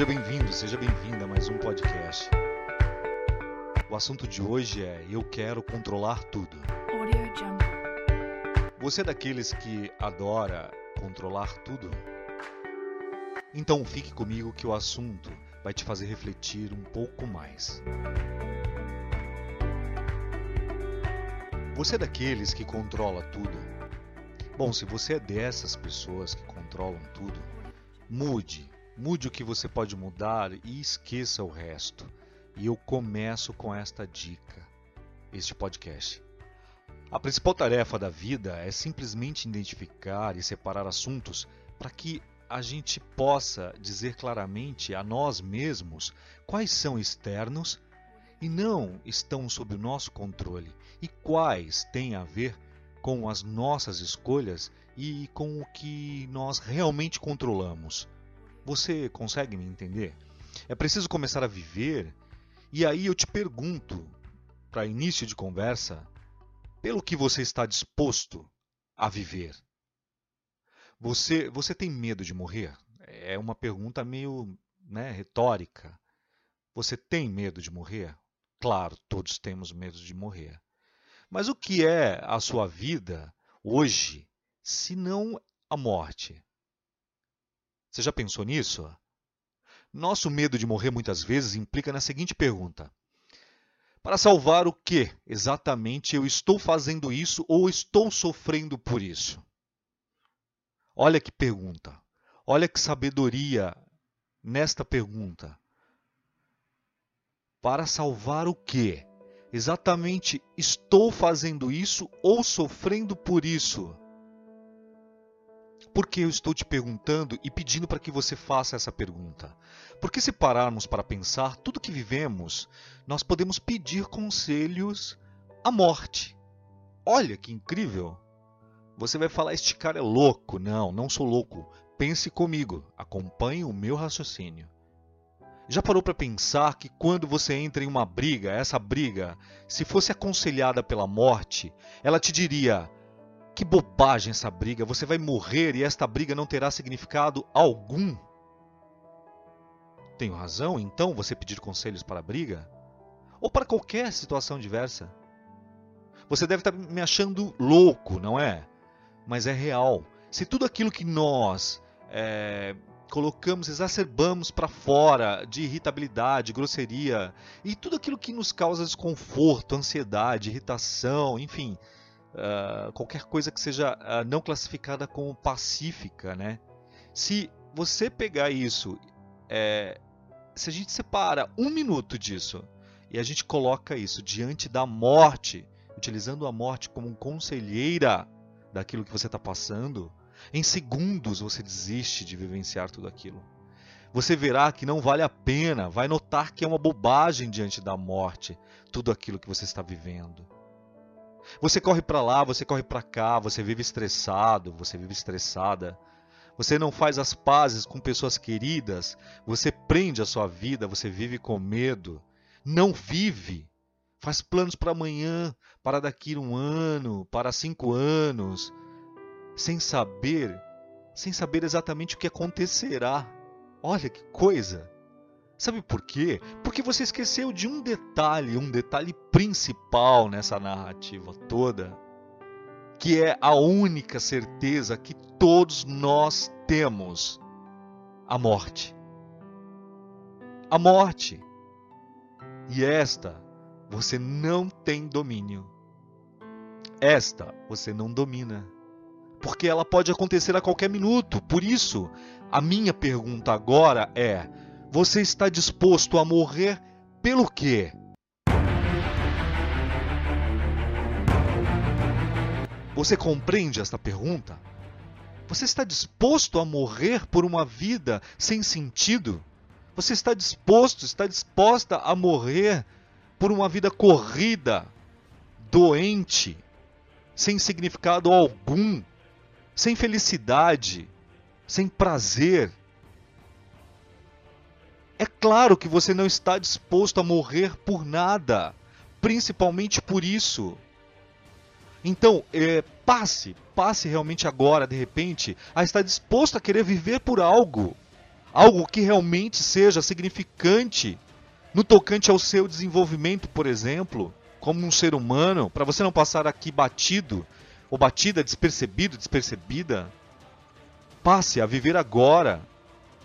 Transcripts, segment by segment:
Seja bem-vindo, seja bem-vinda a mais um podcast. O assunto de hoje é Eu quero controlar tudo. Você é daqueles que adora controlar tudo? Então fique comigo que o assunto vai te fazer refletir um pouco mais. Você é daqueles que controla tudo? Bom, se você é dessas pessoas que controlam tudo, mude. Mude o que você pode mudar e esqueça o resto. E eu começo com esta dica, este podcast. A principal tarefa da vida é simplesmente identificar e separar assuntos para que a gente possa dizer claramente a nós mesmos quais são externos e não estão sob o nosso controle e quais têm a ver com as nossas escolhas e com o que nós realmente controlamos. Você consegue me entender? É preciso começar a viver e aí eu te pergunto, para início de conversa, pelo que você está disposto a viver? Você, você tem medo de morrer? É uma pergunta meio né, retórica. Você tem medo de morrer? Claro, todos temos medo de morrer. Mas o que é a sua vida hoje, se não a morte? Você já pensou nisso? Nosso medo de morrer muitas vezes implica na seguinte pergunta: Para salvar o que exatamente eu estou fazendo isso ou estou sofrendo por isso? Olha que pergunta. Olha que sabedoria nesta pergunta. Para salvar o que? Exatamente estou fazendo isso ou sofrendo por isso? Por que eu estou te perguntando e pedindo para que você faça essa pergunta? Porque se pararmos para pensar tudo que vivemos, nós podemos pedir conselhos à morte. Olha que incrível! Você vai falar, este cara é louco. Não, não sou louco. Pense comigo, acompanhe o meu raciocínio. Já parou para pensar que quando você entra em uma briga, essa briga, se fosse aconselhada pela morte, ela te diria: que bobagem essa briga, você vai morrer e esta briga não terá significado algum? Tenho razão, então, você pedir conselhos para a briga? Ou para qualquer situação diversa? Você deve estar me achando louco, não é? Mas é real. Se tudo aquilo que nós é, colocamos, exacerbamos para fora de irritabilidade, grosseria e tudo aquilo que nos causa desconforto, ansiedade, irritação, enfim, uh, qualquer coisa que seja uh, não classificada como pacífica, né? Se você pegar isso, é, se a gente separa um minuto disso e a gente coloca isso diante da morte, utilizando a morte como conselheira daquilo que você está passando, em segundos você desiste de vivenciar tudo aquilo. Você verá que não vale a pena, vai notar que é uma bobagem diante da morte tudo aquilo que você está vivendo. Você corre para lá, você corre para cá, você vive estressado, você vive estressada. Você não faz as pazes com pessoas queridas, você prende a sua vida, você vive com medo. Não vive. Faz planos para amanhã, para daqui um ano, para cinco anos, sem saber, sem saber exatamente o que acontecerá. Olha que coisa! Sabe por quê? Porque você esqueceu de um detalhe, um detalhe principal nessa narrativa toda, que é a única certeza que todos nós temos: a morte. A morte. E esta você não tem domínio. Esta você não domina. Porque ela pode acontecer a qualquer minuto. Por isso, a minha pergunta agora é: você está disposto a morrer pelo quê? Você compreende esta pergunta? Você está disposto a morrer por uma vida sem sentido? Você está disposto, está disposta a morrer por uma vida corrida, doente, sem significado algum, sem felicidade, sem prazer, claro que você não está disposto a morrer por nada, principalmente por isso. Então, é, passe, passe realmente agora, de repente, a estar disposto a querer viver por algo. Algo que realmente seja significante no tocante ao seu desenvolvimento, por exemplo, como um ser humano, para você não passar aqui batido ou batida, despercebido, despercebida. Passe a viver agora.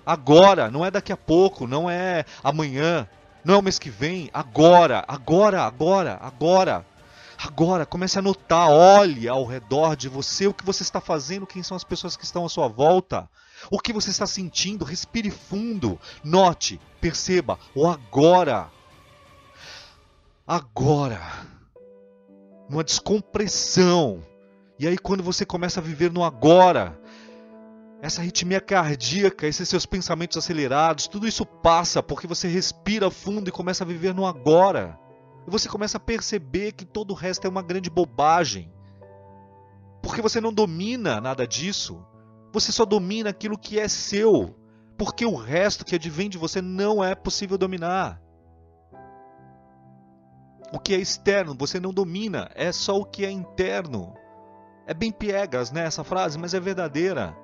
Agora, não é daqui a pouco, não é amanhã, não é o mês que vem, agora, agora, agora, agora. Agora, comece a notar, olhe ao redor de você o que você está fazendo, quem são as pessoas que estão à sua volta, o que você está sentindo, respire fundo, note, perceba o agora. Agora. Numa descompressão. E aí, quando você começa a viver no agora, essa arritmia cardíaca, esses seus pensamentos acelerados, tudo isso passa porque você respira fundo e começa a viver no agora. E você começa a perceber que todo o resto é uma grande bobagem. Porque você não domina nada disso. Você só domina aquilo que é seu. Porque o resto que advém de você não é possível dominar. O que é externo você não domina, é só o que é interno. É bem piegas, né, essa frase, mas é verdadeira.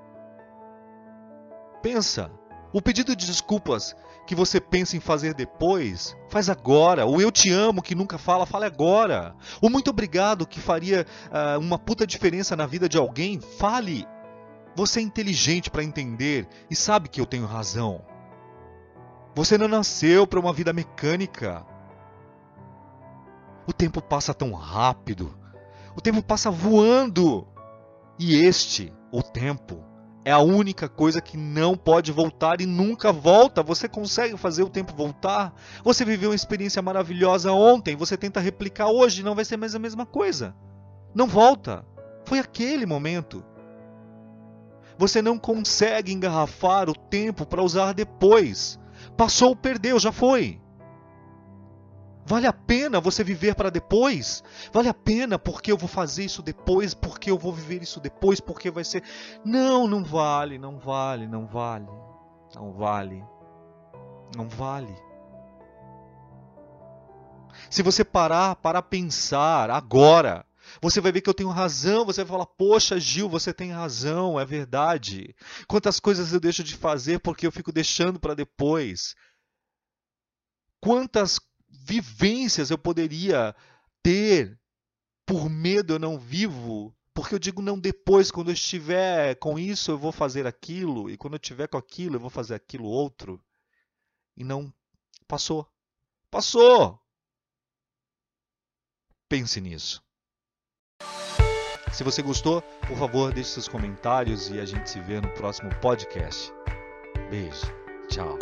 Pensa, o pedido de desculpas que você pensa em fazer depois, faz agora. O eu te amo que nunca fala, fale agora. O muito obrigado que faria uh, uma puta diferença na vida de alguém, fale. Você é inteligente para entender e sabe que eu tenho razão. Você não nasceu para uma vida mecânica. O tempo passa tão rápido. O tempo passa voando. E este, o tempo, é a única coisa que não pode voltar e nunca volta. Você consegue fazer o tempo voltar? Você viveu uma experiência maravilhosa ontem, você tenta replicar hoje, não vai ser mais a mesma coisa. Não volta. Foi aquele momento. Você não consegue engarrafar o tempo para usar depois. Passou, perdeu, já foi. Vale a pena você viver para depois? Vale a pena porque eu vou fazer isso depois, porque eu vou viver isso depois, porque vai ser. Não, não vale, não vale, não vale. Não vale. Não vale. Se você parar para pensar agora, você vai ver que eu tenho razão. Você vai falar, poxa, Gil, você tem razão, é verdade. Quantas coisas eu deixo de fazer porque eu fico deixando para depois. Quantas vivências eu poderia ter por medo eu não vivo? Porque eu digo não depois, quando eu estiver com isso eu vou fazer aquilo, e quando eu estiver com aquilo eu vou fazer aquilo outro. E não passou. Passou! Pense nisso. Se você gostou, por favor, deixe seus comentários e a gente se vê no próximo podcast. Beijo. Tchau.